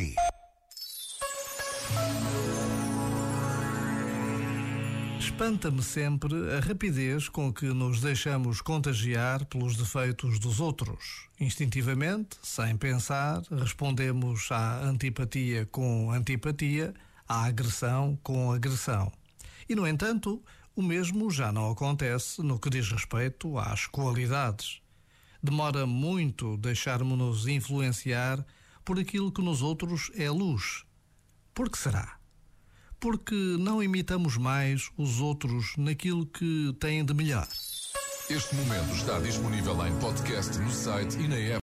si. Espanta-me sempre a rapidez com que nos deixamos contagiar pelos defeitos dos outros. Instintivamente, sem pensar, respondemos à antipatia com antipatia, à agressão com agressão. E, no entanto, o mesmo já não acontece no que diz respeito às qualidades. Demora muito deixarmos-nos influenciar por aquilo que nos outros é luz. Por que será? Porque não imitamos mais os outros naquilo que têm de melhor. Este momento está disponível em podcast no site e na app.